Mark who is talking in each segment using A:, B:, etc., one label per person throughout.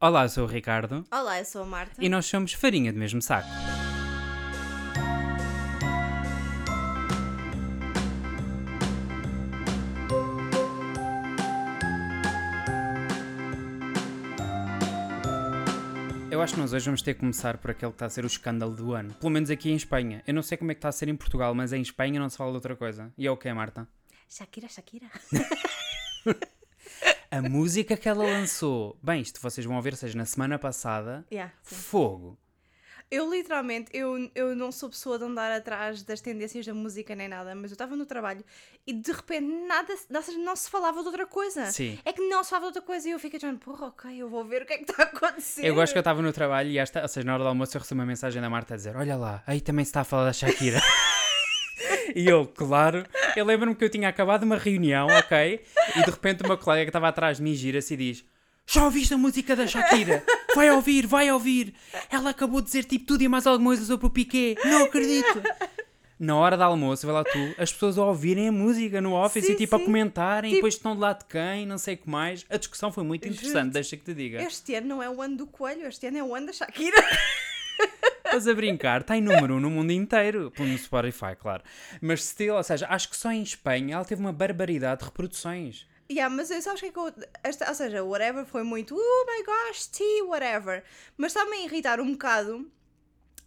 A: Olá, eu sou o Ricardo
B: Olá, eu sou a Marta.
A: e nós somos farinha do mesmo saco. Eu acho que nós hoje vamos ter que começar por aquele que está a ser o escândalo do ano. Pelo menos aqui em Espanha. Eu não sei como é que está a ser em Portugal, mas em Espanha não se fala de outra coisa. E é o que, Marta?
B: Shakira, Shakira.
A: A música que ela lançou. Bem, isto vocês vão ouvir, seja na semana passada.
B: Yeah.
A: Fogo.
B: Eu literalmente, eu, eu não sou pessoa de andar atrás das tendências da música nem nada, mas eu estava no trabalho e de repente nada, não se falava de outra coisa.
A: Sim.
B: É que não se falava de outra coisa e eu fiquei dizendo, porra, ok, eu vou ver o que é que está a acontecer.
A: Eu gosto que eu estava no trabalho e esta, ou seja, na hora do almoço eu recebi uma mensagem da Marta a dizer: Olha lá, aí também se está a falar da Shakira. e eu, claro, eu lembro-me que eu tinha acabado uma reunião, ok? E de repente uma colega que estava atrás de mim gira-se e diz: Já ouviste a música da Shakira? Vai ouvir, vai ouvir. Ela acabou de dizer tipo tudo e mais alguma coisa sobre o Piqué. Não acredito. Na hora do almoço, vai lá tu, as pessoas a ouvirem a música no office
B: Sim,
A: e tipo a
B: sim.
A: comentarem, e
B: Tipo-
A: depois estão de lado de quem, não sei o que mais. A discussão foi muito interessante,
B: Juro-te.
A: deixa que te diga.
B: Este ano não é o ano do coelho, este ano é o ano da Shakira.
A: Estás a brincar, está em número 1 um no mundo inteiro, pelo no Spotify, claro. Mas still, ou seja, acho que só em Espanha ela teve uma barbaridade de reproduções.
B: Yeah, mas eu sabes o que é que eu. Esta, ou seja, whatever foi muito. Oh my gosh, tea, whatever. Mas está-me a irritar um bocado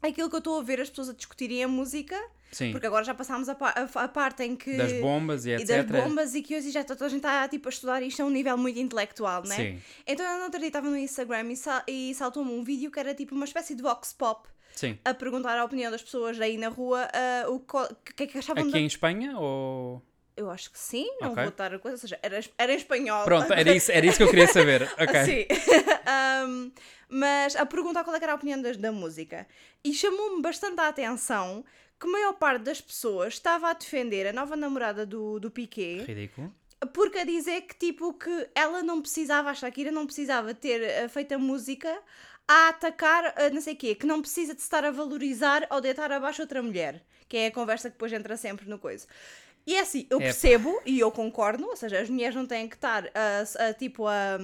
B: aquilo que eu estou a ver as pessoas a discutirem a música.
A: Sim,
B: Porque agora já passámos a, pa- a- parte em que.
A: das bombas e
B: E
A: etc.
B: das bombas e que hoje já toda a gente está tipo, a estudar isto a um nível muito intelectual, né?
A: Sim,
B: Então eu dia estava no Instagram e, sal- e saltou-me um vídeo que era tipo uma espécie de vox pop
A: sim.
B: a perguntar a opinião das pessoas aí na rua ah, o que é que achavam
A: Aqui
B: da...
A: em Espanha ou.
B: Eu acho que sim, não
A: Ok.
B: vou estar a coisa, ou seja, era, era em espanhol.
A: Pronto, era isso, era isso que eu queria saber. Ok.
B: Sim. Um, mas a perguntar qual é era a opinião das- da, música. E chamou-me bastante a atenção que a maior parte das pessoas estava a defender a nova namorada do, do Piqué
A: Ridículo.
B: porque a dizer que tipo que ela não precisava, a Shakira não precisava ter eh, feito a música a atacar eh, não sei o quê, que não precisa de se estar a valorizar ou deitar abaixo outra mulher, que é a conversa que depois entra sempre no coisa. E é assim, eu
A: Epá.
B: percebo e eu concordo, ou seja, as mulheres não têm que estar a, a, tipo a,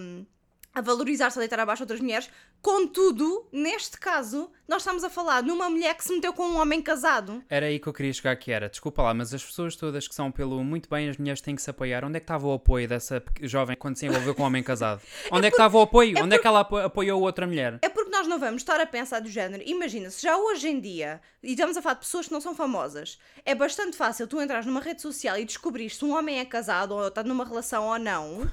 B: a valorizar-se, a deitar abaixo outras mulheres. Contudo, neste caso, nós estamos a falar numa mulher que se meteu com um homem casado.
A: Era aí que eu queria chegar que era. Desculpa lá, mas as pessoas todas que são pelo muito bem, as mulheres têm que se apoiar. Onde é que estava o apoio dessa jovem quando se envolveu com um homem casado? Onde é que estava o apoio? Onde é que ela apo- apoiou outra mulher?
B: É porque nós não vamos estar a pensar do género. Imagina, se já hoje em dia, e estamos a falar de pessoas que não são famosas, é bastante fácil tu entrares numa rede social e descobrir se um homem é casado ou está numa relação ou não.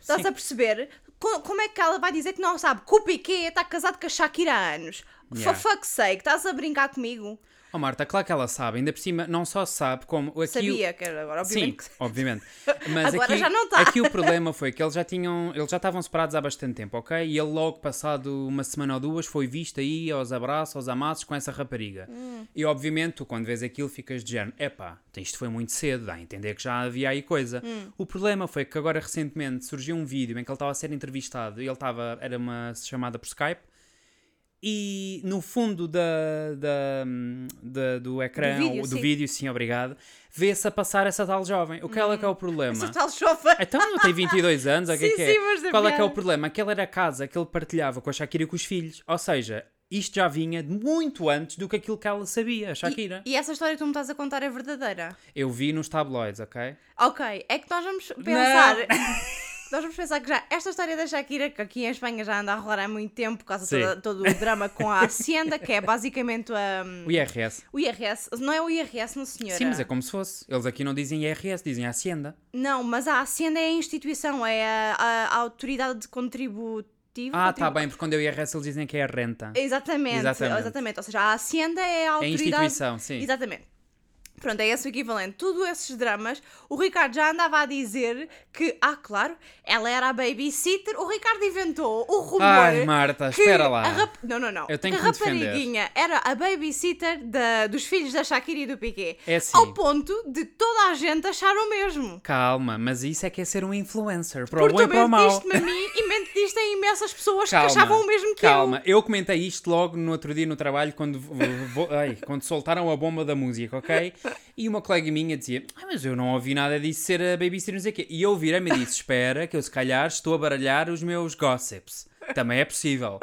B: Estás
A: Sim.
B: a perceber? Co- Como é que ela vai dizer que não sabe que o Piqué está casado com a Shakira há anos?
A: Yeah.
B: For fuck's sake, estás a brincar comigo?
A: Oh Marta, claro que ela sabe, ainda por cima não só sabe como aqui o-
B: Sabia que era agora,
A: Sim,
B: obviamente. que-
A: obviamente. Mas
B: Agora
A: aqui,
B: já não tá.
A: aqui o problema foi que eles já tinham, eles já estavam separados há bastante tempo, ok? E ele logo passado uma semana ou duas foi visto aí aos abraços, aos amassos com essa rapariga.
B: Hum.
A: E obviamente tu quando vês aquilo ficas de género, epá, isto foi muito cedo, dá a entender que já havia aí coisa.
B: Hum.
A: O problema foi que agora recentemente surgiu um vídeo em que ele estava a ser entrevistado e ele estava, era uma chamada por Skype e no fundo da, da, da- do ecrã,
B: Do vídeo,
A: do
B: sim.
A: vídeo, sim, obrigado, vê-se a passar essa tal jovem. O que ela que é o problema?
B: Essa tal chofa.
A: Então, não tem 22 anos, o que é que é? Qual é que é o problema? Aquela era a casa que ele partilhava com a Shakira e com os filhos. Ou seja, isto já vinha de muito antes do que aquilo que ela sabia, a Shakira.
B: E essa história que tu me estás a contar é verdadeira?
A: Eu vi nos tabloides, ok?
B: Ok, é que nós vamos pensar. Nós vamos pensar que já esta história da Shakira, que aqui em Espanha já anda a rolar há muito tempo por causa de toda- todo o drama com a Hacienda, que é basicamente a,
A: O IRS.
B: o IRS. Não é o IRS, não senhora.
A: Sim, mas é como se fosse. Eles aqui não dizem IRS, dizem Hacienda.
B: Não, mas a Hacienda é a instituição, é a, a- a autoridade contributiva.
A: Ah, tá bem, porque quando é o IRS eles dizem que é a renta.
B: Exatamente,
A: Exatamente.
B: exatamente. Ou seja, a Hacienda é a
A: É a
B: autoridade.
A: instituição, sim.
B: Exatamente. Pronto, é esse o equivalente. Tudo esses dramas, o Ricardo já andava a dizer que, ah, claro, ela era a babysitter. O Ricardo inventou o rumor.
A: Ai, Marta,
B: que
A: espera lá.
B: rap- Não, não, não.
A: Eu tenho
B: que a
A: me defender.
B: rapariguinha era a babysitter da- dos filhos da Shakira e do Piqué.
A: É assim.
B: Ao ponto de toda a gente achar o mesmo.
A: Calma, mas isso é que é ser um influencer, para o
B: Porque
A: bom e para o mau.
B: mentiste-me a mim e mentiste a imensas pessoas
A: Calma,
B: que achavam o mesmo que
A: calma. Eu. comentei isto logo no outro dia no trabalho, quando, ai, quando soltaram a bomba da música, ok? E uma colega minha dizia, ah, mas eu não ouvi nada disso ser a babysitter, não sei o quê. E eu virei-me e disse, espera, que eu se calhar estou a baralhar os meus gossips. Também é possível.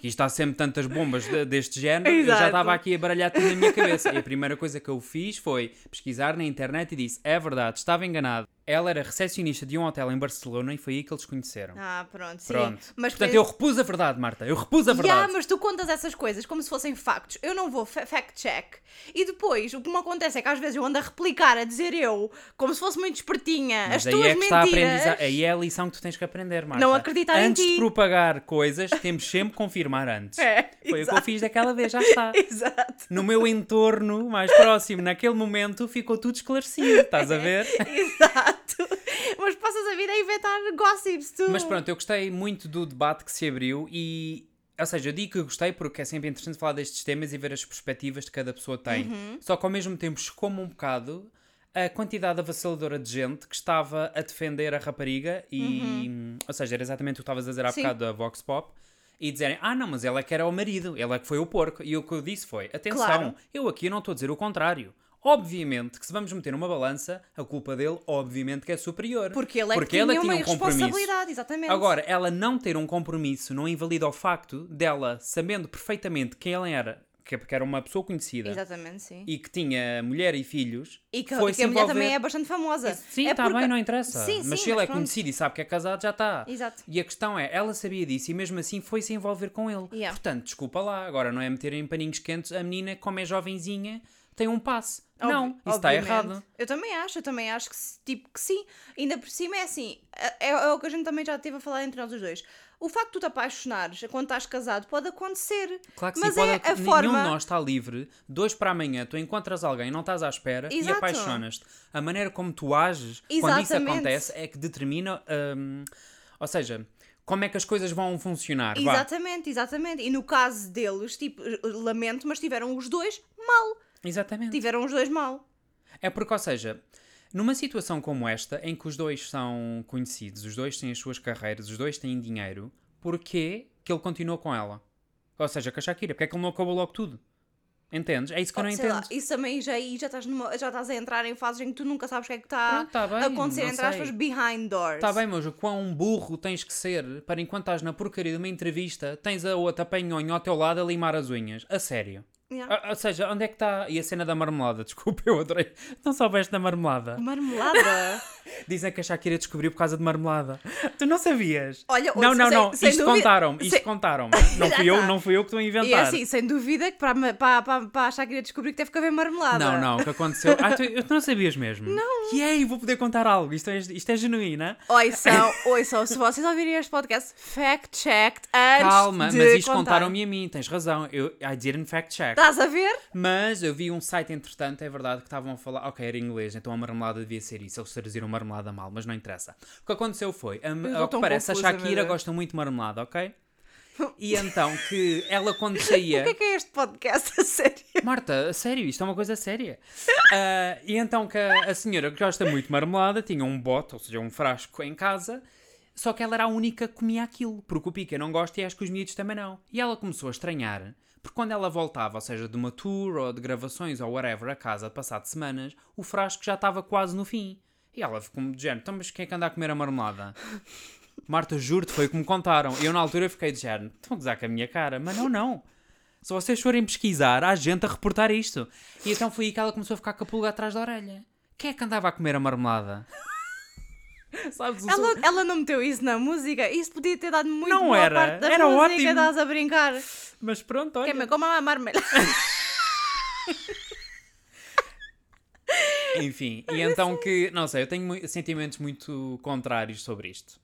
A: Que isto há sempre tantas bombas de- deste género, eu já
B: Exato.
A: estava aqui a baralhar tudo na minha cabeça. E a primeira coisa que eu fiz foi pesquisar na internet e disse: é verdade, estava enganado. Ela era recepcionista de um hotel em Barcelona e foi aí que eles conheceram.
B: Ah, pronto, sim.
A: Pronto.
B: Mas
A: Portanto,
B: pensa-
A: eu repus a verdade, Marta. Eu repus a verdade.
B: Yeah, mas tu contas essas coisas como se fossem factos. Eu não vou fa- fact-check. E depois, o que me acontece é que às vezes eu ando a replicar, a dizer eu, como se fosse muito espertinha,
A: Mas
B: as
A: aí
B: tuas
A: é
B: mentiras.
A: Aí é a lição que tu tens que aprender, Marta.
B: Não acreditar em
A: Antes
B: ti.
A: de propagar coisas, temos sempre que confirmar antes.
B: É,
A: Foi o que eu
B: exato.
A: fiz daquela vez, já está.
B: Exato,
A: No meu entorno mais próximo, naquele momento, ficou tudo esclarecido. Estás a ver?
B: exato. Mas passas a vida a inventar gossips, tu.
A: Mas pronto, eu gostei muito do debate que se abriu e. Ou seja, eu digo que gostei porque é sempre interessante falar destes temas e ver as perspectivas que cada pessoa tem.
B: Uhum.
A: Só que ao mesmo tempo chocou-me um bocado a quantidade avassaladora de gente que estava a defender a rapariga e. Ou seja, era exatamente o que estavas a dizer há
B: Uhum. Sim.
A: bocado da Vox Pop. E dizerem, ah não, mas ela é que era o marido, ela é que foi o porco. E o que eu disse foi, atenção,
B: Claro.
A: eu aqui não estou a dizer o contrário. Obviamente que se vamos meter numa balança, a culpa dele, obviamente que é superior.
B: Porque ele é
A: Porque
B: que
A: ela
B: tinha uma
A: tinha um compromisso.
B: responsabilidade, exatamente.
A: Agora, ela não ter um compromisso não invalida o facto dela, sabendo perfeitamente quem ela era, que porque era uma pessoa conhecida
B: Exatamente, sim.
A: e que tinha mulher e filhos,
B: E que,
A: foi
B: e que a
A: se
B: mulher
A: envolver...
B: também é bastante famosa.
A: Sim,
B: é
A: está
B: porque-
A: bem, não interessa.
B: Sim,
A: mas
B: sim,
A: se ele é
B: pronto.
A: conhecido e sabe que é casado, já está.
B: Exato.
A: E a questão é, ela sabia disso e mesmo assim foi se envolver com ele.
B: Yeah.
A: Portanto, desculpa lá, agora não é meter em paninhos quentes a menina, como é jovenzinha, tem um passe. não,
B: Obvi-
A: isso está errado.
B: Eu também acho, eu também acho que, tipo, que sim. Ainda por cima é assim, é, é o que a gente também já teve a falar entre nós os dois. O facto de tu te apaixonares quando estás casado pode acontecer.
A: Claro que
B: mas
A: sim,
B: é
A: pode,
B: a
A: nenhum
B: forma.
A: de nós está livre. Dois para amanhã, tu encontras alguém, não estás à espera e
B: Exato.
A: apaixonas-te. A maneira como tu ages quando isso
B: Exatamente.
A: acontece é que determina. hum, ou seja, como é que as coisas vão funcionar. vá.
B: Exatamente, exatamente. E no caso deles, tipo, lamento, mas tiveram os dois mal.
A: Exatamente.
B: Tiveram os dois mal.
A: É porque, ou seja, numa situação como esta, em que os dois são conhecidos, os dois têm as suas carreiras, os dois têm dinheiro, porquê que ele continua com ela? Ou seja, com a Shakira, porque é que ele não acabou logo tudo? Entendes? É isso que eu não
B: Sei lá,
A: entendo.
B: isso também já, já, estás numa- já estás a entrar em fases em que tu nunca sabes o que é que está
A: tá
B: a acontecer,
A: não
B: entre aspas, behind doors.
A: Está bem, mas o quão burro tens que ser para enquanto estás na porcaria de uma entrevista, tens a outra panhonha ao teu lado a limar as unhas. A sério.
B: Yeah.
A: A- ou seja, onde é que está. E a cena da marmelada? Desculpa, eu adorei. Não soubeste da marmelada.
B: Marmelada.
A: Dizem que a Shakira descobriu por causa de marmelada. Tu não sabias?
B: Olha,
A: não, não, não.
B: sem
A: isto contaram-me. Isto
B: sem-
A: contaram-me. Não fui, eu,
B: tá.
A: não fui eu que estou a inventar.
B: E é assim, sem dúvida que para, para, para, para a Shakira descobrir que teve que haver marmelada.
A: Não, não, o que aconteceu. Ah, tu, tu não sabias mesmo? Não. E aí, vou poder contar algo. Isto é, isto é genuína.
B: Ouçam, ouçam, se vocês ouvirem este podcast, fact-checked antes
A: Calma, mas isto
B: contar.
A: contaram-me a mim. Tens razão. Eu, I didn't fact check.
B: Estás a ver?
A: Mas eu vi um site, entretanto, é verdade, que estavam a falar. Ok, era inglês, então a marmelada devia ser isso. Eles traduziram marmelada mal, mas não interessa. O que aconteceu foi, a, ao que parece, a Shakira gosta muito de marmelada, ok? E então que ela quando saía.
B: O que é que é este podcast, a sério?
A: Marta, a sério, isto é uma coisa séria. Ah, e então que a, a senhora que gosta muito de marmelada tinha um bote, ou seja, um frasco em casa, só que ela era a única que comia aquilo, porque o Pica não gosta e acho que os miúdos também não. E ela começou a estranhar, porque quando ela voltava, ou seja, de uma tour ou de gravações ou whatever, a casa, passado semanas, o frasco já estava quase no fim. E ela ficou de género, então mas quem é que anda a comer a marmelada? Marta, juro-te, foi o que me contaram. E eu na altura fiquei de género, estão a gozar com a minha cara, mas não, não. Se vocês forem pesquisar, há gente a reportar isto. E então foi aí que ela começou a ficar com a pulga atrás da orelha. Quem é que andava a comer a marmelada? Sabes,
B: Ela,
A: som-
B: ela não meteu isso na música? Isso podia ter dado muito
A: Não
B: boa
A: era,
B: parte da
A: era
B: música,
A: ótimo.
B: estás a brincar.
A: Mas pronto, olha.
B: Quem me coma uma marmelada.
A: Enfim, e então que, não sei, eu tenho sentimentos muito contrários sobre isto.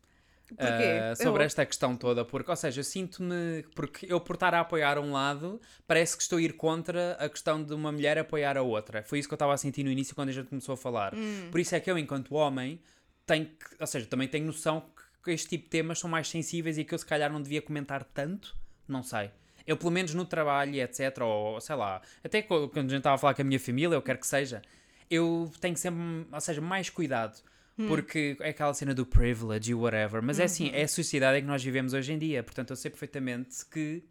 B: Porquê?
A: Ah, sobre
B: Eu-
A: esta questão toda, porque, ou seja, eu sinto-me. Porque eu, por estar a apoiar um lado, parece que estou a ir contra a questão de uma mulher apoiar a outra. Foi isso que eu estava a sentir no início quando a gente começou a falar.
B: Hum.
A: Por isso é que eu, enquanto homem, tenho que. Ou seja, também tenho noção que este tipo de temas são mais sensíveis e que eu, se calhar, não devia comentar tanto. Não sei. Eu, pelo menos no trabalho, etc., ou sei lá, até quando a gente estava a falar com a minha família, eu quero que seja, eu tenho sempre, ou seja, mais cuidado. Porque é aquela cena do privilege e whatever. Mas é assim, é a sociedade em que nós vivemos hoje em dia. Portanto, eu sei perfeitamente que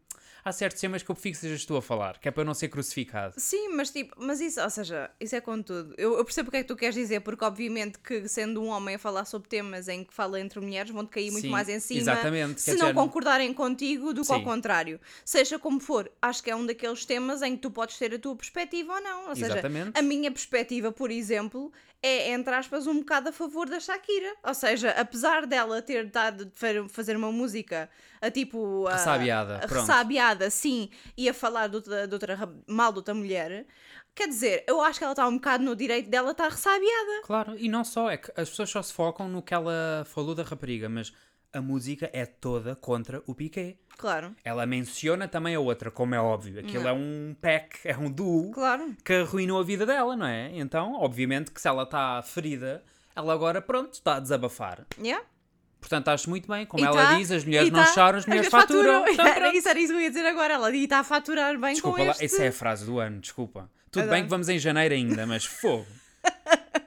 A: há certos temas que eu prefiro que sejas tu a falar, que é para eu não ser crucificado.
B: Sim, mas tipo, mas isso, ou seja, isso é com tudo. Eu, eu percebo o que é que tu queres dizer, porque obviamente que sendo um homem a falar sobre temas em que fala entre mulheres, vão-te cair muito
A: Sim,
B: mais em cima
A: exatamente,
B: se
A: quer
B: não
A: dizer-
B: concordarem contigo do que ao contrário. Seja como for, acho que é um daqueles temas em que tu podes ter a tua perspectiva ou não. Ou seja,
A: Exatamente.
B: a minha perspectiva, por exemplo, é, entre aspas, um bocado a favor da Shakira. Ou seja, apesar dela ter dado de fazer uma música a tipo. a-
A: Ressabiada,
B: a ressabiada, sim, e a falar de outra, de outra ra- mal de outra mulher. Quer dizer, eu acho que ela está um bocado no direito dela estar ressabiada.
A: Claro, e não só, é que as pessoas só se focam no que ela falou da rapariga, mas a música é toda contra o Piquet.
B: Claro,
A: Ela menciona também a outra, como é óbvio. Aquilo
B: Não.
A: é um pack, é um duo
B: claro.
A: que arruinou a vida dela, não é? Então, obviamente que se ela está ferida, ela agora, pronto, está a desabafar.
B: Yeah.
A: Portanto, acho muito bem. Como
B: E
A: ela
B: tá-
A: diz, as mulheres
B: e
A: não
B: tá-
A: choram, as mulheres faturam. Então,
B: Era
A: pronto.
B: isso, era isso que eu ia dizer agora. Ela está a faturar bem
A: Desculpa,
B: com este...
A: essa é a frase do ano, desculpa. Tudo
B: Adoro.
A: bem que vamos em janeiro ainda, mas fogo.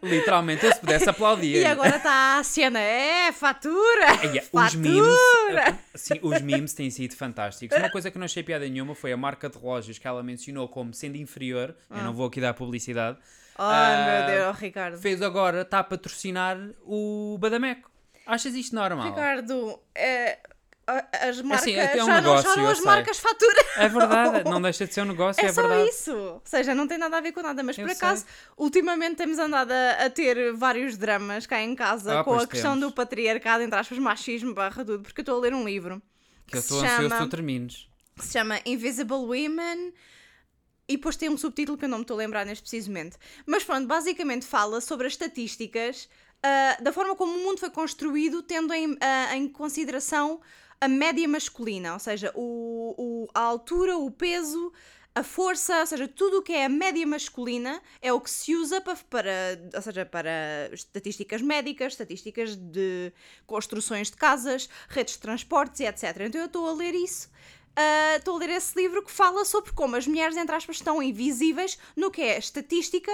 A: Literalmente, eu se pudesse aplaudir.
B: E agora está a cena, é, fatura!
A: Os
B: fatura!
A: memes, sim, os memes têm sido fantásticos. Uma coisa que não achei piada nenhuma foi a marca de relógios que ela mencionou como sendo inferior. Eu não vou aqui dar publicidade.
B: Ai
A: Ah,
B: meu Deus, Ricardo.
A: Fez agora, está a patrocinar o Badameco. Achas isto normal?
B: Ricardo, é, as marcas
A: assim, até é um
B: já
A: negócio,
B: não choram,
A: eu
B: as
A: sei.
B: marcas faturam.
A: É verdade, não deixa de ser um negócio,
B: É,
A: é,
B: só
A: verdade.
B: isso. Ou seja, não tem nada a ver com nada. Mas
A: Eu
B: por acaso, ultimamente temos andado a, a ter vários dramas cá em casa
A: Ah,
B: com a questão
A: temos.
B: do patriarcado, entre aspas, machismo, barra tudo, porque eu estou a ler um livro
A: Que eu
B: se
A: estou ansioso que
B: chama-
A: tu termines.
B: que se chama Invisible Women e depois tem um subtítulo que eu não me estou a lembrar neste preciso momento. Mas pronto, basicamente fala sobre as estatísticas ah, da forma como o mundo foi construído, tendo em, ah, em consideração a média masculina, ou seja, o, o- a altura, o peso. A força, ou seja, tudo o que é a média masculina é o que se usa para, para, ou seja, para estatísticas médicas, estatísticas de construções de casas, redes de transportes e etc. Então eu estou a ler isso Uh, estou a ler esse livro que fala sobre como as mulheres, entre aspas, estão invisíveis no que é estatística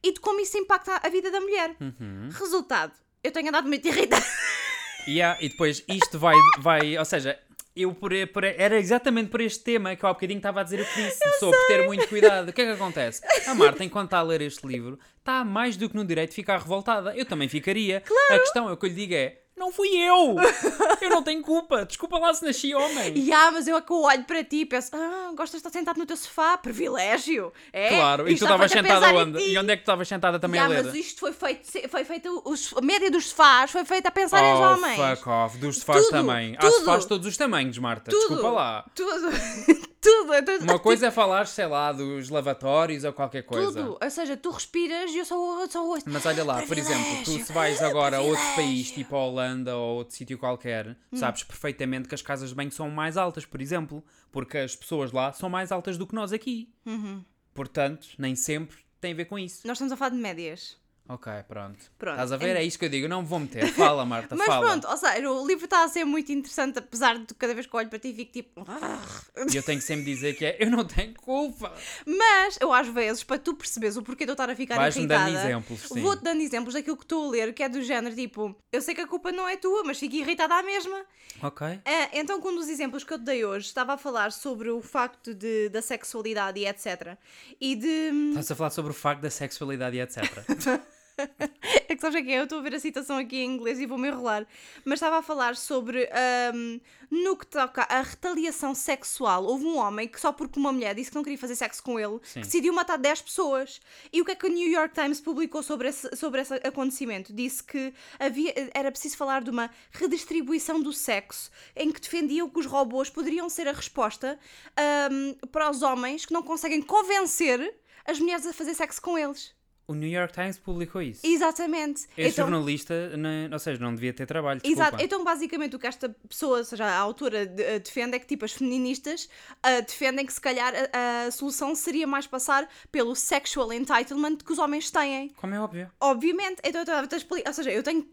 B: e de como isso impacta a vida da mulher.
A: Uhum.
B: Resultado, eu tenho andado muito irritada.
A: Yeah, e depois isto vai, vai ou seja, eu por, por- era exatamente por este tema que eu há bocadinho estava a dizer o que disse, sobre ter muito cuidado. O que é que acontece? A Marta, enquanto está a ler este livro, está mais do que no direito de ficar revoltada. Eu também ficaria. A questão é o que eu lhe digo é: não fui eu! Eu não tenho culpa. Desculpa lá se nasci homem.
B: E ah, mas eu é que eu olho para ti e penso: ah, gostas de estar sentado no teu sofá? Privilégio! É,
A: Claro, e tu estavas sentada
B: em
A: onde? E onde é que tu estavas sentada também
B: Ya,
A: a ler?
B: mas isto foi feito, foi feito os- a média dos sofás foi feita a pensar em
A: Oh,
B: homens.
A: fuck off. Dos sofás
B: Tudo,
A: também. Há
B: tudo.
A: sofás de todos os tamanhos, Marta.
B: Tudo,
A: Desculpa lá.
B: Tudo, tudo. tudo.
A: Uma coisa é falar, sei lá, dos lavatórios ou qualquer coisa.
B: Tudo. Ou seja, tu respiras e eu só, eu só ouço.
A: Mas olha lá, por exemplo, tu se vais agora a outro país, tipo a Holanda ou outro sítio qualquer,
B: Hum.
A: sabes perfeitamente que as casas de banho são mais altas, por exemplo, porque as pessoas lá são mais altas do que nós aqui.
B: Uhum.
A: Portanto, nem sempre tem a ver com isso.
B: Nós estamos a falar de médias.
A: Ok, pronto.
B: Pronto.
A: Estás a ver? É isto que eu digo. Não me vou meter. Fala, Marta,
B: Mas
A: fala.
B: pronto, ou seja, o livro está a ser muito interessante, apesar de cada vez que olho para ti fico tipo.
A: E eu tenho que sempre dizer que é, eu não tenho culpa.
B: Mas eu às vezes, para tu perceberes o porquê de eu estar a ficar
A: Vais-me
B: irritada,
A: dando exemplos, sim.
B: vou-te dando exemplos daquilo que estou a ler, que é do género tipo, eu sei que a culpa não é tua, mas fico irritada à mesma.
A: Ok.
B: Ah, então, com um dos exemplos que eu te dei hoje, estava a falar sobre o facto de, da sexualidade e etc. E de.
A: Estás a falar sobre o facto da sexualidade e etc.
B: É que sabes o que é? Eu estou a ver a citação aqui em inglês e vou-me enrolar. Mas estava a falar sobre ahm, no que toca a retaliação sexual. Houve um homem que só porque uma mulher disse que não queria fazer sexo com ele, decidiu matar 10 pessoas. E o que é que o New York Times publicou sobre esse, sobre esse acontecimento? Disse que havia, era preciso falar de uma redistribuição do sexo, em que defendiam que os robôs poderiam ser a resposta ahm, para os homens que não conseguem convencer as mulheres a fazer sexo com eles.
A: O New York Times publicou isso.
B: Exatamente.
A: Este
B: Então-
A: jornalista, não- ou seja, não devia ter trabalho. Desculpa.
B: Exato, então basicamente o que esta pessoa, ou seja, a autora de- eh, defende é que tipo as feministas ah, defendem que se calhar a, a solução seria mais passar pelo sexual entitlement que os homens têm.
A: Como é óbvio.
B: Obviamente, então eu ou seja, eu tenho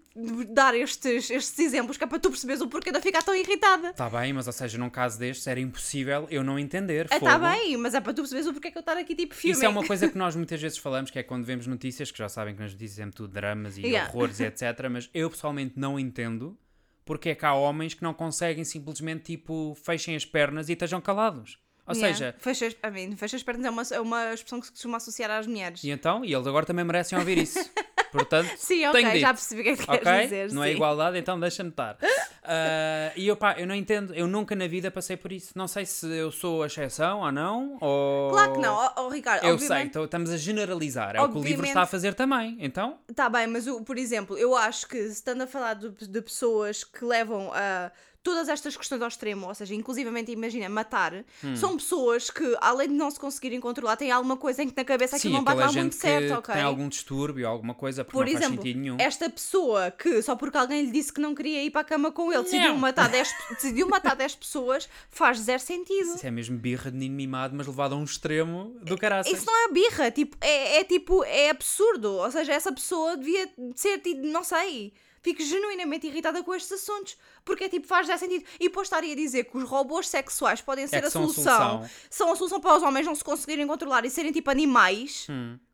B: dar estes, estes exemplos que é para tu perceberes o porquê de eu ficar tão irritada.
A: Está bem, mas ou seja, num caso destes era impossível eu não entender.
B: Está
A: fogo.
B: bem, mas é para tu perceberes o porquê que eu estar aqui tipo filme.
A: Isso é uma coisa que nós muitas vezes falamos, que é quando vemos notícias, que já sabem que nas notícias é tudo dramas e
B: Yeah.
A: horrores e etc. Mas eu pessoalmente não entendo porque é que há homens que não conseguem simplesmente tipo fechem as pernas e estejam calados. Ou
B: Yeah.
A: seja,
B: Fecha, as- I mean, fecha as pernas é uma, é uma expressão que se costuma associar às mulheres.
A: e então, e eles agora também merecem ouvir isso. Portanto,
B: Sim, ok,
A: tenho
B: já
A: dito.
B: percebi o que é que queres dizer.
A: não é
B: sim.
A: igualdade, então deixa-me estar. Ah, e eu, pá, eu não entendo, eu nunca na vida passei por isso. Não sei se eu sou a exceção ou não. Ou...
B: Claro que não, ó, ó, Ricardo.
A: Eu sei,
B: obviamente,
A: então estamos a generalizar. É o que o livro
B: Obviamente.
A: está a fazer também. Então,
B: Tá bem, mas o- por exemplo, eu acho que se estando a falar de, de pessoas que levam a todas estas questões ao extremo, ou seja, inclusivamente imagina matar,
A: Hum.
B: são pessoas que, além de não se conseguirem controlar, têm alguma coisa em que na cabeça aquilo
A: sim,
B: não bate muito certo, ok?
A: tem algum distúrbio alguma coisa, porque
B: Por
A: não faz
B: exemplo,
A: sentido nenhum.
B: esta pessoa que só porque alguém lhe disse que não queria ir para a cama com ele decidiu matar 10, decidiu matar 10 pessoas, faz zero sentido.
A: Isso é mesmo birra de menino mimado, mas levado a um extremo do caraças.
B: Isso não é birra, tipo, é, é tipo, é absurdo. Ou seja, essa pessoa devia ser, não sei. Fico genuinamente irritada com estes assuntos. Porque é tipo, faz já sentido. E depois estaria a dizer que os robôs sexuais podem ser
A: É
B: a solução.
A: solução.
B: São a solução para os homens não se conseguirem controlar e serem tipo animais.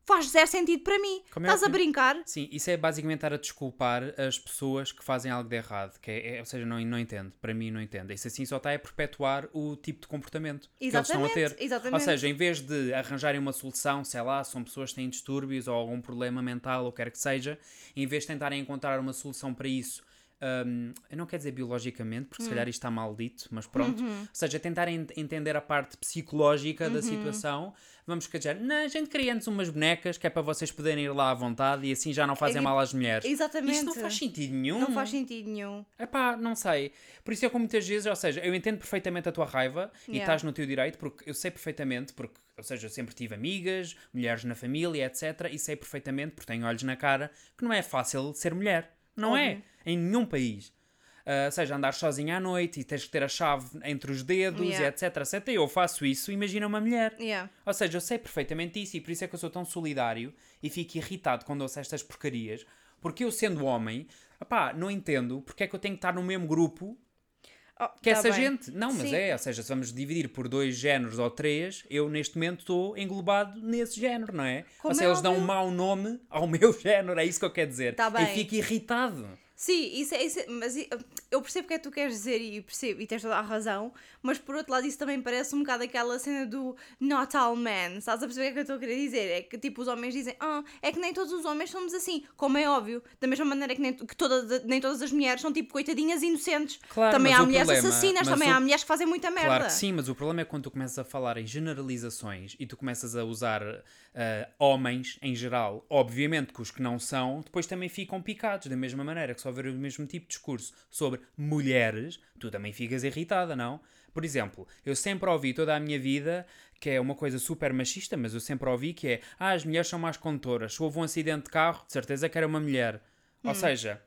B: Faz zero sentido para mim.
A: Como é
B: Estás a
A: óbvio.
B: brincar?
A: Sim, isso é basicamente estar a desculpar as pessoas que fazem algo de errado. Que é, é- ou seja, não, não entendo. Para mim, não entendo. Isso assim só está a perpetuar o tipo de comportamento que eles estão a ter.
B: Exatamente, exatamente.
A: Ou seja, em vez de arranjarem uma solução, sei lá, são pessoas que têm distúrbios ou algum problema mental ou quer que seja, em vez de tentarem encontrar uma solução para isso. Hum, eu não quero dizer biologicamente, porque se
B: Hum.
A: calhar isto está mal dito, mas pronto.
B: Uhum.
A: Ou seja, tentarem ent- entender a parte psicológica da situação. Vamos querer dizer, não, a gente cria antes umas bonecas que é para vocês poderem ir lá à vontade e assim já não fazem
B: É,
A: mal às mulheres.
B: Exatamente.
A: Isto não faz sentido nenhum.
B: Não faz sentido nenhum.
A: Epá, não sei. Por isso é como muitas vezes, ou seja, eu entendo perfeitamente a tua raiva e
B: Yeah.
A: estás no teu direito, porque eu sei perfeitamente, porque, ou seja, eu sempre tive amigas, mulheres na família, etc. E sei perfeitamente, porque tenho olhos na cara, que não é fácil ser mulher. Não é.
B: Óbvio.
A: Em nenhum país. Ou seja, andar sozinha à noite e tens que ter a chave entre os dedos
B: Yeah.
A: e etc, etc. Eu faço isso, imagina uma mulher.
B: Yeah.
A: Ou seja, eu sei perfeitamente isso e por isso é que eu sou tão solidário e fico irritado quando ouço estas porcarias, porque eu sendo homem, opá, não entendo porque é que eu tenho que estar no mesmo grupo
B: Oh,
A: que
B: tá
A: essa
B: bem.
A: gente. Não, mas
B: Sim.
A: é, ou seja, se vamos dividir por dois géneros ou três, eu neste momento estou englobado nesse género, não é?
B: Como
A: ou seja,
B: é
A: eles dão um
B: óbvio.
A: mau nome ao meu género, é isso que eu quero dizer.
B: Tá
A: E fico irritado.
B: Sim, isso é, isso é- mas eu percebo o que é que tu queres dizer e percebo, e tens toda a razão, mas por outro lado isso também parece um bocado aquela cena do not all men, estás a perceber o que é que eu estou a querer dizer? É que tipo os homens dizem, ah, é que nem todos os homens somos assim, como é óbvio, da mesma maneira que nem, que todas, nem todas as mulheres são tipo coitadinhas inocentes.
A: Claro,
B: também há mulheres
A: problema-
B: assassinas, também
A: o-
B: há mulheres que fazem muita merda.
A: Claro que sim, mas o problema é quando tu começas a falar em generalizações e tu começas a usar ah, homens em geral, obviamente que os que não são, depois também ficam picados, da mesma maneira que se houver o mesmo tipo de discurso sobre mulheres, tu também ficas irritada, não? Por exemplo, eu sempre ouvi toda a minha vida que é uma coisa super machista, mas eu sempre ouvi que é ah, as mulheres são mais condutoras. Se houve um acidente de carro, de certeza que era uma mulher. Ou seja,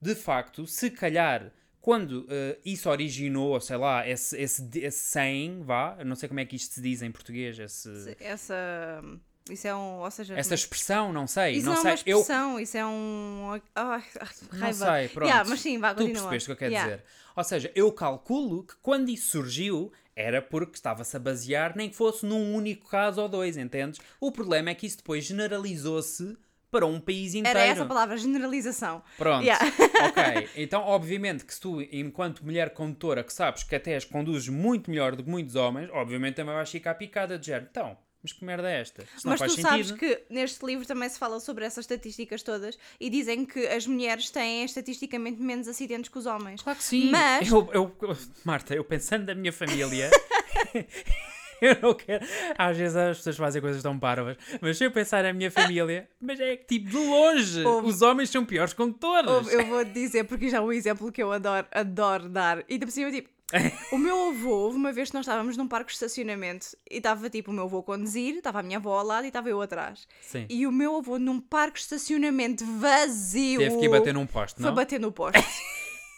A: de facto, se calhar quando eh, isso originou, ou sei lá, esse, esse, esse saying, vá, eu não sei como é que isto se diz em português, esse,
B: Essa. Isso é um. Ou seja.
A: essa expressão, não sei,
B: isso
A: não
B: não,
A: sei,
B: é uma
A: eu
B: expressão, isso é um. Ai, ai,
A: não sei, pronto.
B: Yeah, mas sim, vá,
A: tu
B: continua.
A: percebeste o que eu quero
B: Yeah.
A: dizer. Ou seja, eu calculo que quando isso surgiu era porque estava-se a basear, nem que fosse num único caso ou dois, entendes? O problema é que isso depois generalizou-se para um país inteiro.
B: Era essa a palavra, generalização.
A: Pronto,
B: Yeah.
A: ok. Então, obviamente, que se tu, enquanto mulher condutora, que sabes que até as conduzes muito melhor do que muitos homens, obviamente também vais ficar picada de género. Então, mas que merda é esta? Isto
B: Mas tu
A: faz
B: sabes
A: sentido.
B: que neste livro também se fala sobre essas estatísticas todas e dizem que as mulheres têm estatisticamente menos acidentes que os homens.
A: Claro que sim.
B: Mas-
A: Eu, eu- Marta, eu pensando na minha família. eu não quero. Às vezes as pessoas fazem coisas tão parvas. Mas se eu pensar na minha família. Mas é que tipo, de longe.
B: Ouve.
A: Os homens são piores condutores.
B: Ouve, Eu vou dizer, porque já é um exemplo que eu adoro, adoro dar. E de cima, tipo, o meu avô, uma vez que nós estávamos num parque de estacionamento e estava tipo o meu avô a conduzir, estava a minha avó ao lado e estava eu atrás.
A: Sim.
B: E o meu avô num parque de estacionamento vazio.
A: Teve que ir bater num poste,
B: Foi
A: não?
B: bater no poste.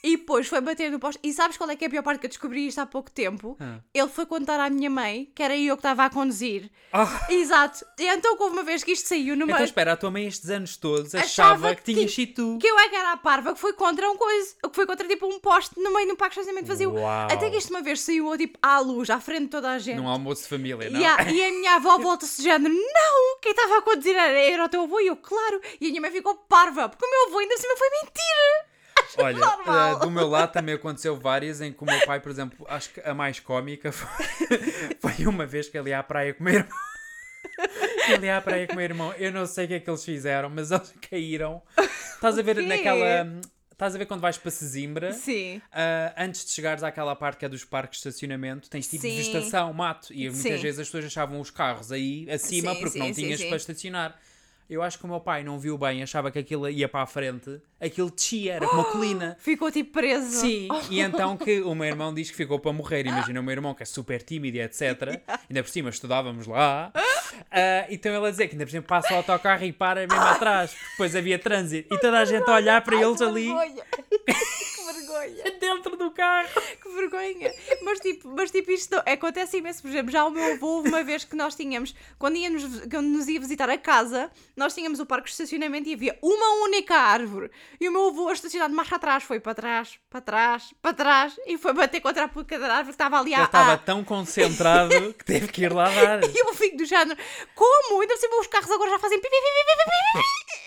B: E depois foi bater no poste. E sabes qual é que é a pior parte que eu descobri isto há pouco tempo?
A: Ah.
B: Ele foi contar à minha mãe que era eu que estava a conduzir.
A: Ah.
B: Exato. E então houve uma vez que isto saiu numa.
A: Então espera, a tua mãe estes anos todos
B: Achava
A: achava que,
B: que
A: tinhas
B: ti-
A: sido tu.
B: Que eu é que era a parva que foi contra um coisa, que foi contra tipo um poste no meio de um parque de estacionamento vazio.
A: Uau.
B: Até que isto uma vez saiu tipo à luz, à frente de toda a gente.
A: Num almoço de família, não?
B: E a, e a minha avó volta-se de género, não, quem estava a conduzir era, era o teu avô, e eu, claro, e a minha mãe ficou parva, porque o meu avô ainda cima foi mentira.
A: Olha, eh, do meu lado também aconteceu várias em que o meu pai, por exemplo, acho que a mais cómica foi, foi uma vez que ele ia à praia com o meu irmão. Ele ia à praia com o meu irmão. Eu não sei o que é que eles fizeram, mas eles caíram. Estás a ver naquela. Estás a ver quando vais para Sesimbra?
B: Sim.
A: Ah, antes de chegares àquela parte que é dos parques de estacionamento, tens tipo
B: Sim.
A: vegetação, mato. E muitas
B: Sim.
A: vezes as pessoas achavam os carros aí acima
B: Sim,
A: porque
B: sim,
A: não tinhas para estacionar. Eu acho que o meu pai não viu bem, achava que aquilo ia para a frente, aquilo descia, era como uma colina.
B: Ficou tipo preso.
A: Sim, e então que o meu irmão diz que ficou para morrer. Imagina o meu irmão que é super tímido e etc. Ainda por cima estudávamos lá. Ah, então ele a dizer que ainda por cima passa o autocarro e para mesmo atrás, porque depois havia trânsito. E toda a gente a olhar para
B: Ai,
A: eles
B: que
A: ali
B: Vergonha. que vergonha.
A: dentro do carro.
B: Que vergonha. Mas tipo, mas, tipo isto acontece imenso. Por exemplo, já o meu avô, uma vez que nós tínhamos, quando, íamos, quando nos ia visitar a casa, nós tínhamos o parque de estacionamento e havia uma única árvore. E o meu avô, estacionado mais para trás, foi para trás, para trás, para trás e foi bater contra a porca da árvore que estava ali
A: Ele
B: à.
A: estava
B: à-
A: tão concentrado que teve que ir lá dar.
B: E eu fico do género, como? Ainda por os carros agora já fazem.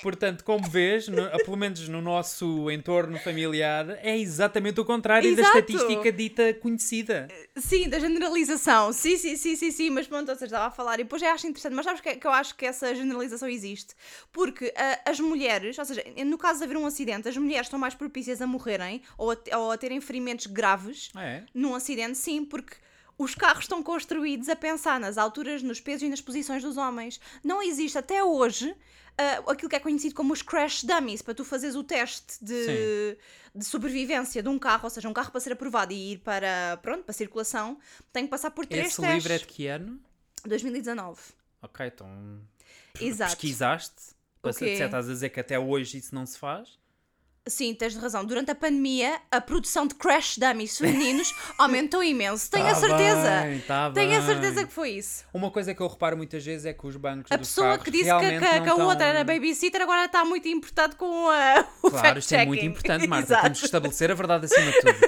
A: Portanto, como vês, no- pelo menos no nosso entorno familiar, é exatamente o contrário da
B: Exato.
A: estatística dita conhecida.
B: Sim, da generalização. Sim, sim, sim, sim, sim. Mas pronto, seja, estava a falar e depois já acho interessante. Mas sabes que, que eu acho que essa generalização existe? Porque ah, as mulheres, ou seja, no caso de haver um acidente, as mulheres estão mais propícias a morrerem ou a, ou a terem ferimentos graves
A: É.
B: num acidente, sim, porque os carros estão construídos a pensar nas alturas, nos pesos e nas posições dos homens. Não existe até hoje ah, aquilo que é conhecido como os crash dummies, para tu fazeres o teste de, de sobrevivência de um carro, ou seja, um carro para ser aprovado e ir para, pronto, para circulação, tem que passar por três
A: Esse
B: testes.
A: livro é de que ano?
B: 2019.
A: Ok, então.
B: Exato.
A: Pesquisaste? Para
B: quê?
A: se estás a dizer que até hoje isso não se faz?
B: Sim, tens razão. Durante a pandemia, a produção de crash dummies femininos aumentou imenso. Tenho a
A: Tá
B: certeza.
A: bem, tá
B: Tenho a
A: bem.
B: certeza que foi isso.
A: Uma coisa que eu reparo muitas vezes é que os bancos
B: A pessoa que disse que, a- que, que a
A: tão-
B: outra era babysitter agora está muito importado com a, o
A: Claro, isto é muito importante, Marta. Temos que estabelecer a verdade acima de tudo.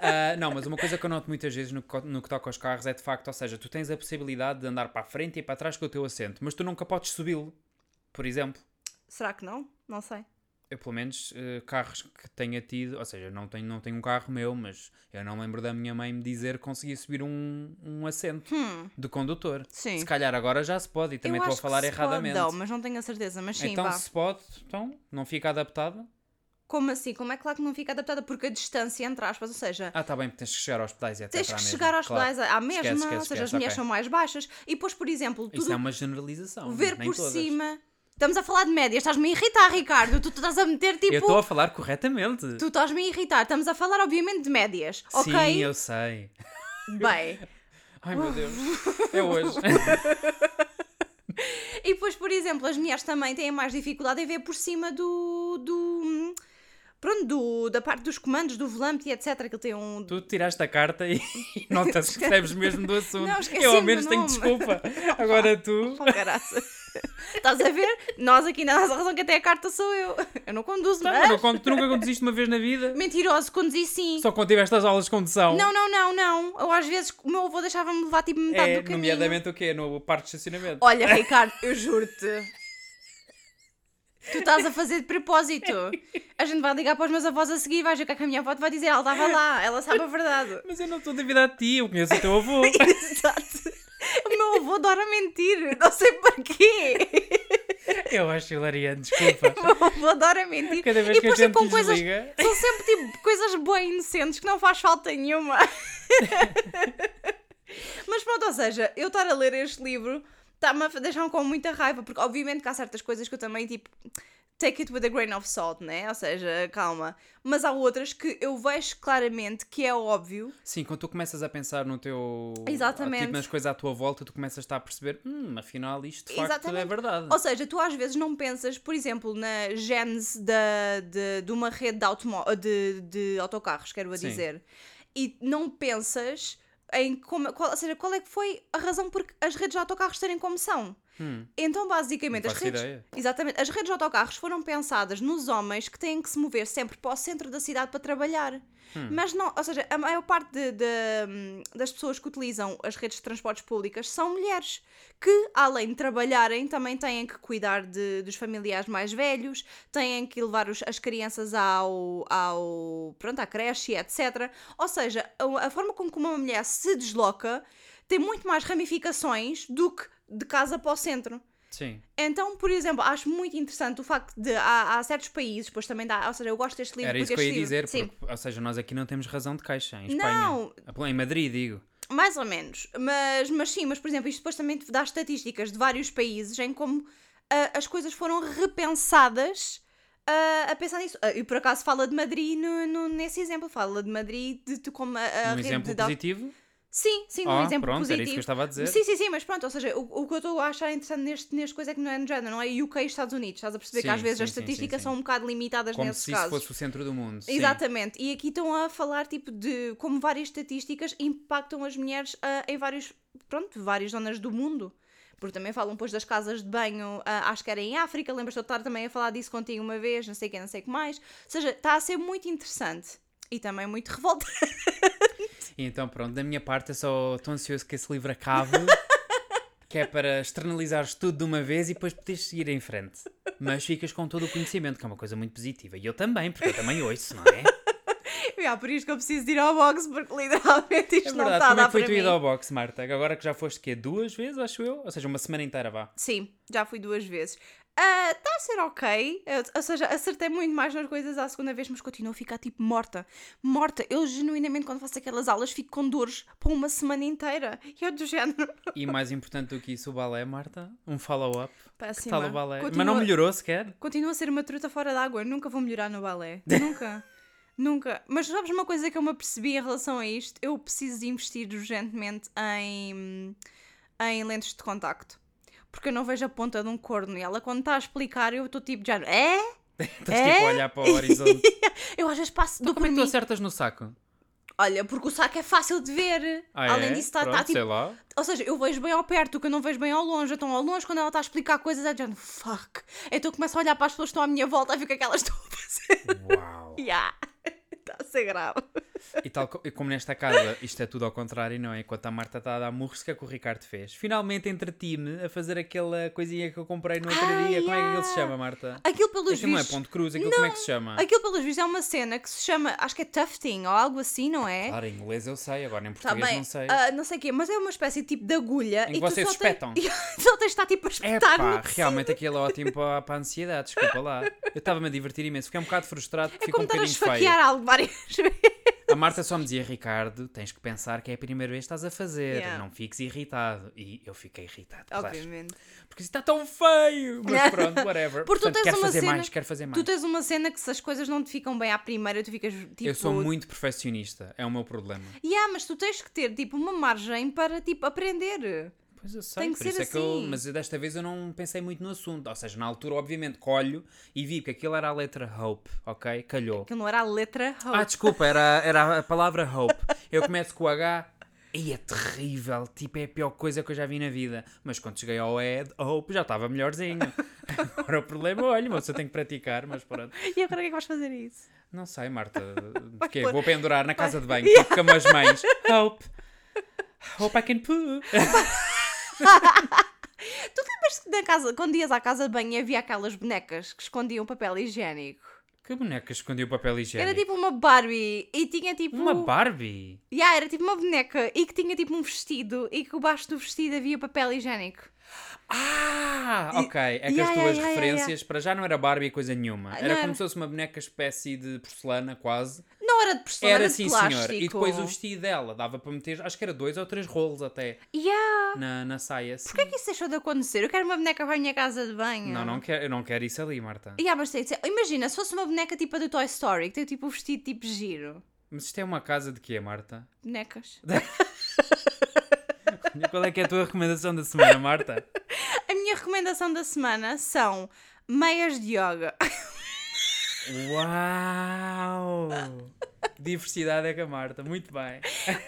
A: Ah, não, mas uma coisa que eu noto muitas vezes no, que- no que toca aos carros é de facto, ou seja, tu tens a possibilidade de andar para a frente e para trás com o teu assento, mas tu nunca podes subi-lo. Por exemplo,
B: Será que não? Não sei.
A: Eu pelo menos eh, carros que tenha tido, ou seja, não tenho, não tenho um carro meu, mas eu não lembro da minha mãe me dizer que conseguia subir um, um assento de condutor.
B: Hum. Sim.
A: Se calhar agora já se pode e também
B: Eu
A: estou a
B: que
A: falar erradamente.
B: Pode, não, mas não tenho a certeza. Mas sim,
A: então
B: vá.
A: se pode, então não fica adaptada?
B: Como assim? Como é claro que não fica adaptada? Porque a distância, entre aspas, ou seja,
A: Ah, tá bem, tens que chegar aos pedais e etc.
B: tens que
A: mesma,
B: chegar aos
A: claro.
B: pedais à mesma,
A: Esquece, esquece,
B: ou seja, as
A: esquece,
B: mulheres
A: ok.
B: são mais baixas. E depois, por exemplo,
A: Isso
B: tudo
A: é uma generalização.
B: ver por
A: todas.
B: cima. Estamos a falar de médias, estás-me a irritar, Ricardo. Tu, tu estás a meter tipo.
A: Eu estou a falar corretamente.
B: Tu estás-me a irritar. Estamos a falar, obviamente, de médias. Ok?
A: Sim, eu sei.
B: Bem.
A: Ai meu Deus. É hoje.
B: E depois, por exemplo, as mulheres também têm mais dificuldade em ver por cima do. do pronto, do, da parte dos comandos, do volante e etc. Que ele tem um.
A: tu tiraste a carta e não te percebes mesmo do assunto.
B: Não,
A: eu ao menos tenho desculpa. Agora tu.
B: Oh. Estás a ver? Nós aqui na nossa razão que até a carta sou eu. Eu não conduzo,
A: Tá,
B: mas...
A: mas não tu nunca conduziste uma vez na vida?
B: Mentiroso, conduzi sim.
A: Só quando tiveste as aulas de condução?
B: Não, não, não, não. Eu às vezes o meu avô deixava-me levar tipo metade
A: É,
B: do caminho.
A: nomeadamente o quê? No parque de estacionamento.
B: Olha, Ricardo, eu juro-te. Tu estás a fazer de propósito. A gente vai ligar para os meus avós a seguir vais ver o que é que a minha avó te vai dizer. Ela estava lá, ela sabe a verdade.
A: Mas eu não estou a duvidar de ti, eu conheço o teu avô.
B: Exato. O meu avô adora mentir. Não sei porquê.
A: eu acho hilariante, desculpa.
B: O meu avô adora mentir.
A: Cada vez
B: e
A: que a gente
B: com coisas. São sempre tipo coisas bem inocentes que não faz falta nenhuma. Mas pronto, ou seja, eu estar a ler este livro está-me a deixar com muita raiva, porque obviamente que há certas coisas que eu também tipo. Take it with a grain of salt, né? Ou seja, calma. Mas há outras que eu vejo claramente que é óbvio.
A: Sim, quando tu começas a pensar no teu.
B: Exatamente.
A: Tipo, nas coisas à tua volta, tu começas a estar a perceber, hum, afinal isto de facto é
B: Exatamente.
A: verdade.
B: Ou seja, tu às vezes não pensas, por exemplo, na gênese da, de, de uma rede de, automo- de, de autocarros, quero a
A: Sim.
B: dizer, e não pensas em como, qual, ou seja, qual é que foi a razão por as redes de autocarros serem como são.
A: Hum,
B: Então, basicamente, as redes,
A: ideia.
B: exatamente, as redes de autocarros foram pensadas nos homens que têm que se mover sempre para o centro da cidade para trabalhar.
A: Hum.
B: Mas não, ou seja, a maior parte de- de, das pessoas que utilizam as redes de transportes públicas são mulheres que, além de trabalharem, também têm que cuidar de- dos familiares mais velhos, têm que levar os- as crianças ao, ao, pronto, à creche, etc. Ou seja, a, a forma como uma mulher se desloca tem muito mais ramificações do que de casa para o centro.
A: Sim.
B: Então, por exemplo, acho muito interessante o facto de há, há certos países, depois também dá, ou seja, eu gosto deste livro
A: Era isso que eu ia
B: livro-
A: dizer,
B: Sim,
A: porque, ou seja, nós aqui não temos razão de queixa em
B: Não.
A: Espanha. Em Madrid, digo.
B: mais ou menos. Mas, mas sim, mas por exemplo, isto depois também dá estatísticas de vários países em como ah, as coisas foram repensadas ah, a pensar nisso. Ah, e por acaso fala de Madrid no, no- nesse exemplo, fala de Madrid de, de como a, a
A: um exemplo
B: de
A: positivo.
B: Sim, sim, um
A: Ah,
B: exemplo
A: pronto,
B: positivo.
A: era isso que eu estava a dizer.
B: Sim, sim, sim, mas pronto, ou seja, o, o que eu estou a achar interessante neste, neste coisa é que não é no género, não é UK e Estados Unidos. Estás a perceber que
A: Sim,
B: às vezes
A: sim,
B: as estatísticas são um bocado limitadas
A: Como
B: nesses
A: se isso
B: casos.
A: fosse o centro do mundo.
B: Exatamente, e aqui estão a falar tipo de como várias estatísticas impactam as mulheres ah, em vários, pronto, várias zonas do mundo. Porque também falam depois das casas de banho, ah, acho que era em África, lembras-te de eu estar também a falar disso contigo uma vez, não sei o que, não sei o que mais. Ou seja, está a ser muito interessante e também muito revoltante.
A: E então, pronto, da minha parte, eu só estou ansioso que esse livro acabe, que é para externalizares tudo de uma vez e depois poderes seguir em frente. Mas ficas com todo o conhecimento, que é uma coisa muito positiva. E eu também, porque eu também ouço, não é?
B: é por isto que eu preciso de ir ao box, porque literalmente isto
A: É
B: não está a
A: Como é
B: dar
A: que foi
B: para
A: tu ir
B: mim.
A: ao boxe, Marta? Agora que já foste quê? Duas vezes, acho eu? Ou seja, uma semana inteira, vá.
B: Sim, já fui duas vezes. Está a ser ok, eu- ou seja, acertei muito mais nas coisas à segunda vez, mas continuo a ficar tipo morta. Morta. Eu genuinamente, quando faço aquelas aulas, fico com dores por uma semana inteira. E eu do género.
A: E mais importante do que isso, o balé, Marta? Um follow-up. Que
B: Péssima.
A: tal o balé? Mas
B: Continua-
A: não melhorou sequer?
B: Continua a ser uma truta fora d'água. Nunca vou melhorar no balé. Nunca. Nunca. Mas sabes uma coisa que eu me apercebi em relação a isto? Eu preciso de investir urgentemente em, em lentes de contacto. Porque eu não vejo a ponta de um corno. E ela, quando está a explicar, eu estou tipo, já. É?
A: Estás
B: É?
A: tipo a olhar para o horizonte.
B: Eu às vezes passo do
A: Como é que tu acertas no saco?
B: Olha, porque o saco é fácil de ver.
A: Ah,
B: Além
A: é?
B: disso, está
A: Pronto,
B: tipo.
A: sei lá.
B: Ou seja, eu vejo bem ao perto, o que eu não vejo bem ao longe. Então, ao longe, quando ela está a explicar coisas, é de género, fuck. Então, eu começo a olhar para as pessoas que estão à minha volta e ver o que é que elas estão a fazer.
A: Uau.
B: Ya. Está a ser grave.
A: E tal co- e como nesta casa, isto é tudo ao contrário, não é? Enquanto a Marta está a dar murros, que é que o Ricardo fez? Finalmente entreti-me a fazer aquela coisinha que eu comprei no outro
B: Ah,
A: dia. Como é que aquilo se chama, Marta?
B: Aquilo pelos
A: Aquilo não é
B: vistos.
A: ponto cruz, aquilo como é que se chama?
B: Aquilo pelos vistos é uma cena que se chama, acho que é tufting ou algo assim, não é?
A: Claro, em inglês eu sei, agora em
B: Tá
A: português
B: bem,
A: não sei.
B: ah, não sei o quê, mas é uma espécie tipo de agulha
A: Em que vocês
B: só tens-
A: espetam.
B: só tens de estar tipo a
A: É
B: espetar
A: pá,
B: no
A: realmente aquilo é ótimo para, para a ansiedade, desculpa lá. Eu estava-me a divertir imenso, fiquei um bocado frustrado porque
B: É
A: ficou
B: como
A: um
B: estar a
A: bocadinho feio.
B: esfaquear algo várias vezes.
A: A Marta só me dizia, Ricardo, tens que pensar que é a primeira vez que estás a fazer,
B: Yeah.
A: não fiques irritado. E eu fiquei irritado, claro.
B: Obviamente.
A: Porque isso está tão feio! Mas pronto, whatever.
B: Porque
A: Portanto, quero fazer
B: cena-
A: mais, quero fazer mais.
B: Tu tens uma cena que se as coisas não te ficam bem à primeira, tu ficas tipo.
A: Eu sou muito perfeccionista, é o meu problema.
B: Yeah, mas tu tens que ter tipo uma margem para tipo aprender.
A: Pois eu sei,
B: Tem que
A: por isso
B: ser
A: é que eu.
B: assim.
A: Mas desta vez eu não pensei muito no assunto. Ou seja, na altura, obviamente, colho e vi que aquilo era a letra Hope, ok? Calhou.
B: Que não era a letra Hope.
A: Ah, desculpa, era, era a palavra Hope. Eu começo com o H. E é terrível, tipo, é a pior coisa que eu já vi na vida. Mas quando cheguei ao E, Hope já estava melhorzinho. Agora o problema, olha, você tem que praticar, mas pronto.
B: E agora o que é que vais fazer isso?
A: Não sei, Marta. De quê?
B: pôr-
A: Vou pendurar na casa de banho, tipo como as mães. Hope. Hope I can poo.
B: Tu lembras que na casa, quando ias à casa de banho havia aquelas bonecas que escondiam papel higiênico?
A: Que boneca escondia o papel higiênico?
B: Era tipo uma Barbie e tinha tipo.
A: Uma Barbie?
B: Yeah, era tipo uma boneca e que tinha tipo um vestido e que debaixo do vestido havia papel higiênico.
A: Ah, ok. É que
B: Yeah,
A: as
B: yeah,
A: tuas
B: yeah,
A: referências para já não era Barbie coisa nenhuma. Era
B: não
A: como
B: era.
A: se fosse uma boneca espécie de porcelana, quase.
B: De porcelana,
A: Era
B: era de
A: sim,
B: plástico.
A: senhor. E depois o vestido dela dava para meter, acho que era dois ou três rolos até
B: Yeah.
A: na, na saia. Sim.
B: Porquê é que isso deixou de acontecer? Eu quero uma boneca para a minha casa de banho.
A: Não, não quero, eu não quero isso ali, Marta.
B: Yeah, mas tem de ser- Imagina, se fosse uma boneca tipo a do Toy Story, que tem tipo o vestido tipo giro.
A: Mas isto é uma casa de quê, Marta?
B: Bonecas.
A: Qual é que é a tua recomendação da semana, Marta?
B: A minha recomendação da semana são meias de yoga.
A: Uau! Diversidade é com a Marta, muito bem.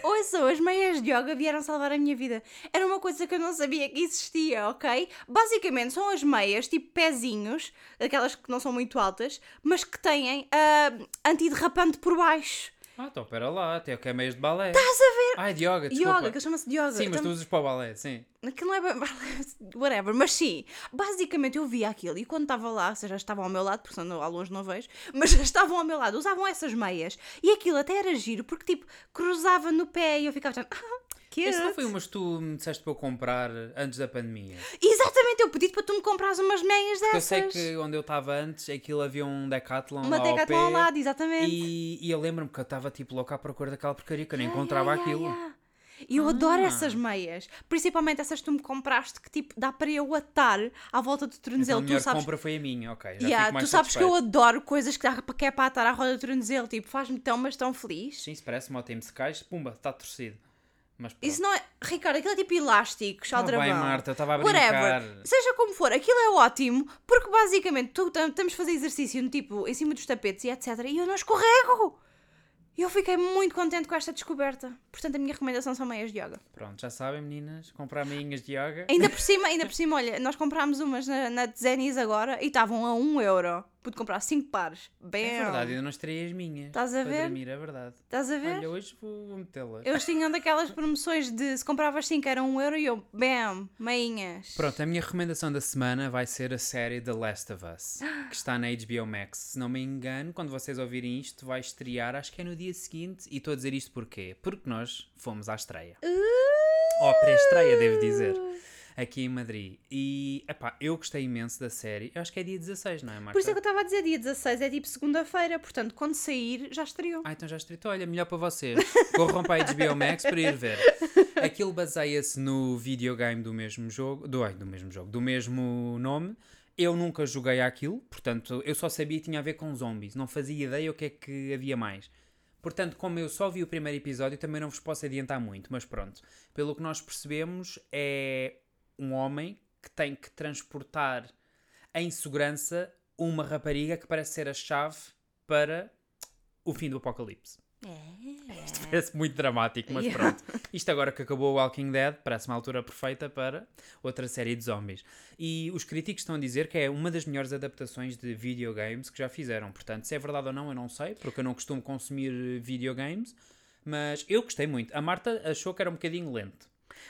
B: Ouçam, as meias de yoga vieram salvar a minha vida. Era uma coisa que eu não sabia que existia, ok? Basicamente são as meias, tipo pezinhos, aquelas que não são muito altas, mas que têm ah, antiderrapante por baixo.
A: Ah, então pera lá, até o que é meias de balé.
B: Estás a ver?
A: Ai, de yoga, desculpa.
B: Yoga, que chama-se de yoga.
A: Sim, mas tu usas para o balé, sim.
B: Aquilo não é bem. Whatever, mas sim. Basicamente eu via aquilo e quando estava lá, ou seja, estavam ao meu lado, porque senão ao longe não vejo, mas estavam ao meu lado, usavam essas meias e aquilo até era giro, porque tipo, cruzava no pé e eu ficava tipo, ah,
A: Esse não foi umas que tu me disseste para eu comprar antes da pandemia?
B: Exatamente, eu pedi para tu me comprares umas meias
A: Porque eu
B: dessas.
A: sei que onde eu estava antes, aquilo havia um Decathlon
B: Uma
A: lá ao
B: Decathlon
A: pé.
B: ao lado, exatamente.
A: E, e eu lembro-me que eu estava tipo louca à procura daquela porcaria que eu nem encontrava
B: Ai, ai,
A: aquilo.
B: E eu adoro
A: Ah.
B: essas meias. Principalmente essas que tu me compraste que tipo dá para eu atar à volta do
A: Então
B: tornozelo.
A: a melhor
B: tu sabes,
A: compra foi a minha, ok. Já
B: Yeah, tu sabes que eu adoro coisas que, dá, que é para atar à roda do tornozelo. Tipo, faz-me tão, mas tão feliz.
A: Sim, se parece uma OTM secais, pumba, está torcido. Mas pronto.
B: Isso não é. Ricardo, aquilo é tipo elástico,
A: Tá bem. Marta, estava a brincar.
B: Whatever. Seja como for, aquilo é ótimo, porque basicamente tu tam- estamos a fazer exercício no tipo, em cima dos tapetes e etc. E eu não escorrego. E eu fiquei muito contente com esta descoberta. Portanto, a minha recomendação são meias de yoga.
A: Pronto, já sabem, meninas, comprar meinhas de yoga.
B: Ainda por cima, ainda por cima, olha, nós comprámos umas na, na Zenis agora e estavam a 1 euro. Pude comprar 5 pares. Bem.
A: É verdade, eu não estarei as minhas.
B: Estás a
A: para
B: ver?
A: dormir, é verdade.
B: Estás a ver?
A: Olha, hoje vou, metê-las.
B: Eles tinham daquelas promoções de se compravas 5 era 1 euro e eu, bam, meinhas.
A: Pronto, a minha recomendação da semana vai ser a série The Last of Us, que está na HBO Max. Se não me engano, quando vocês ouvirem isto, vai estrear, acho que é no dia seguinte. E estou a dizer isto porquê? Porque nós fomos à estreia. Ou à pré-estreia, devo dizer. Aqui em Madrid. E, epá, eu gostei imenso da série. Eu acho que é dia 16, não é, Marta?
B: Por isso é que eu estava a dizer, dia 16 é tipo segunda-feira, portanto, quando sair, já estreou.
A: Ah, então já estreito. Olha, melhor para vocês. Corram para a HBO Max para ir ver. Aquilo baseia-se no videogame do mesmo jogo. Do, ai, do mesmo jogo. Do mesmo nome. Eu nunca joguei aquilo, portanto, eu só sabia que tinha a ver com zombies. Não fazia ideia o que é que havia mais. Portanto, como eu só vi o primeiro episódio, também não vos posso adiantar muito, mas pronto. Pelo que nós percebemos, é um homem que tem que transportar em segurança uma rapariga que parece ser a chave para o fim do apocalipse. Isto parece muito dramático, mas
B: Yeah.
A: pronto. Isto agora que acabou o Walking Dead, parece uma altura perfeita para outra série de zombies. E os críticos estão a dizer que é uma das melhores adaptações de videogames que já fizeram. Portanto, se é verdade ou não, eu não sei, porque eu não costumo consumir videogames. Mas eu gostei muito. A Marta achou que era um bocadinho lento.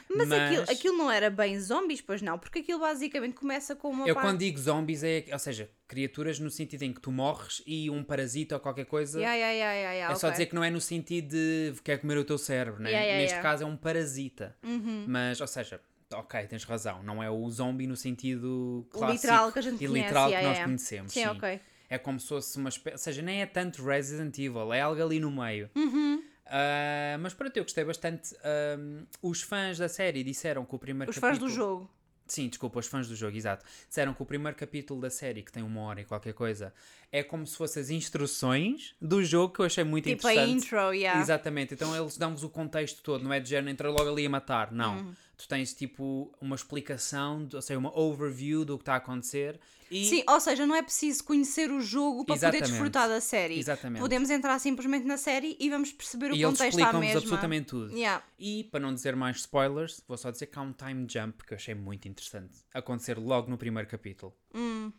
B: Mas, Aquilo, aquilo não era bem zombies, pois não, porque aquilo basicamente começa com uma
A: Eu
B: parte...
A: quando digo zombies é, ou seja, criaturas no sentido em que tu morres e um parasita ou qualquer coisa.
B: Yeah, yeah, yeah, yeah,
A: É só
B: ok.
A: dizer que não é no sentido de quer comer o teu cérebro, né?
B: Yeah, yeah,
A: Neste caso é um parasita.
B: Uhum.
A: Mas, ou seja, ok, tens razão, não é o zombie no sentido clássico
B: Literal que a gente
A: e
B: conhece,
A: literal que nós conhecemos.
B: Sim, ok.
A: É como se fosse uma espécie, ou seja, nem é tanto Resident Evil, é algo ali no meio.
B: Uhum.
A: Ah, mas pronto, eu gostei bastante. Ahm, os fãs da série disseram que o primeiro
B: Os fãs
A: capítulo...
B: do jogo.
A: Sim, desculpa, os fãs do jogo, exato. Disseram que o primeiro capítulo da série, que tem uma hora e qualquer coisa, é como se fossem as instruções do jogo, que eu achei muito
B: Tipo a
A: interessante.
B: intro, yeah.
A: Exatamente, então eles dão-vos o contexto todo, não é de género entrar logo ali a matar, não.
B: Uhum.
A: Tu tens tipo uma explicação, ou seja, uma overview do que está a acontecer e
B: Sim, ou seja, não é preciso conhecer o jogo para
A: Exatamente.
B: poder desfrutar da série.
A: Exatamente.
B: Podemos entrar simplesmente na série e vamos perceber o
A: e eles
B: contexto à mesma.
A: absolutamente tudo.
B: Yeah.
A: E para não dizer mais spoilers, vou só dizer que há um time jump que eu achei muito interessante acontecer logo no primeiro capítulo.
B: Hum,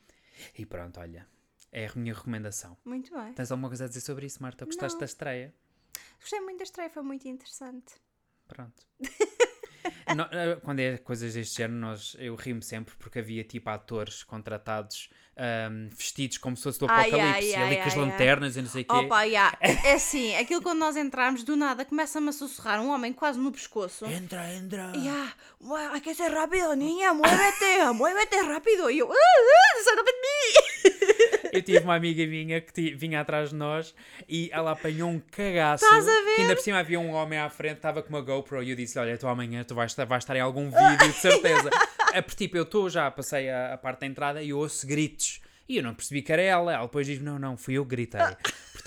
A: E pronto, olha, é a minha recomendação.
B: muito bem.
A: Tens alguma coisa a dizer sobre isso, Marta? Gostaste
B: Não.
A: da estreia?
B: Gostei muito da estreia, foi muito interessante.
A: Pronto. No- eh, quando é coisas deste género, nós, eu rimo sempre porque havia tipo atores contratados ahm, vestidos como se fosse do
B: Ai, ai,
A: apocalipse,
B: ai,
A: ali com as
B: ai, ai.
A: lanternas e não sei o quê.
B: Opa, yeah. é assim, aquilo quando nós entramos, do nada, começa-me a sussurrar um homem quase no pescoço.
A: Entra, entra.
B: "Mua- hay que ser rápido, niña, muévete, muévete rápido. E eu, ah, ah, sai da de mim.
A: Eu tive uma amiga minha que vinha atrás de nós e ela apanhou um cagaço.
B: Estás a ver?
A: Que ainda por cima havia um homem à frente, estava com uma GoPro e eu disse: Olha, tu amanhã tu vais, estar- vais estar em algum vídeo, de certeza. é tipo, eu estou já, passei a, a parte da entrada e eu ouço gritos. E eu não percebi que era ela. Ela depois diz: Não, não, fui eu que gritei.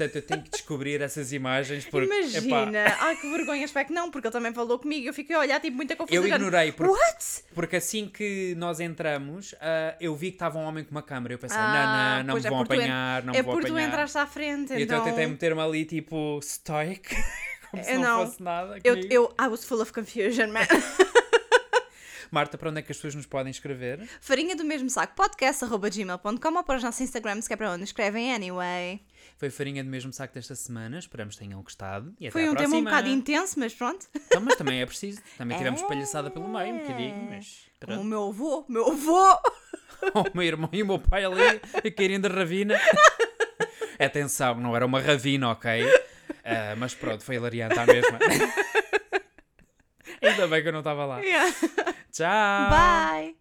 A: Portanto, eu tenho que descobrir essas imagens porque. epá,
B: Imagina. Ai, que vergonha. Espero que não, porque ele também falou comigo. Eu fiquei a olhar, tipo, muita confusão.
A: eu
B: já-
A: ignorei porque,
B: What?
A: porque assim que nós entramos, ah, eu vi que estava um homem com uma câmera. Eu pensei,
B: Ah,
A: não, não, não
B: pois
A: me
B: é
A: vão
B: tu en-
A: apanhar, não
B: é
A: me vão
B: porque tu
A: apanhar.
B: entraste à frente,
A: E
B: então...
A: então eu tentei meter-me ali, tipo, stoic, como se
B: Eu
A: não,
B: não.
A: fosse nada.
B: Eu, eu, I was full of confusion, man.
A: Marta, para onde é que as pessoas nos podem escrever?
B: Farinha do mesmo saco, podcast.gmail.com ou para os nossos Instagrams, que é para onde escrevem anyway.
A: Foi farinha do mesmo saco desta semana. Esperamos que tenham gostado. E até
B: Foi um tema um bocado intenso, mas pronto.
A: Então, mas também é preciso. Também tivemos palhaçada pelo meio, um bocadinho. Mas
B: Como o meu avô, meu avô.
A: o meu irmão e o meu pai ali a caírem da ravina. Atenção, não era uma ravina, ok? Ah, mas pronto, foi hilariante à mesma. Ainda bem que eu não estava lá.
B: Yeah.
A: Tchau!
B: Bye.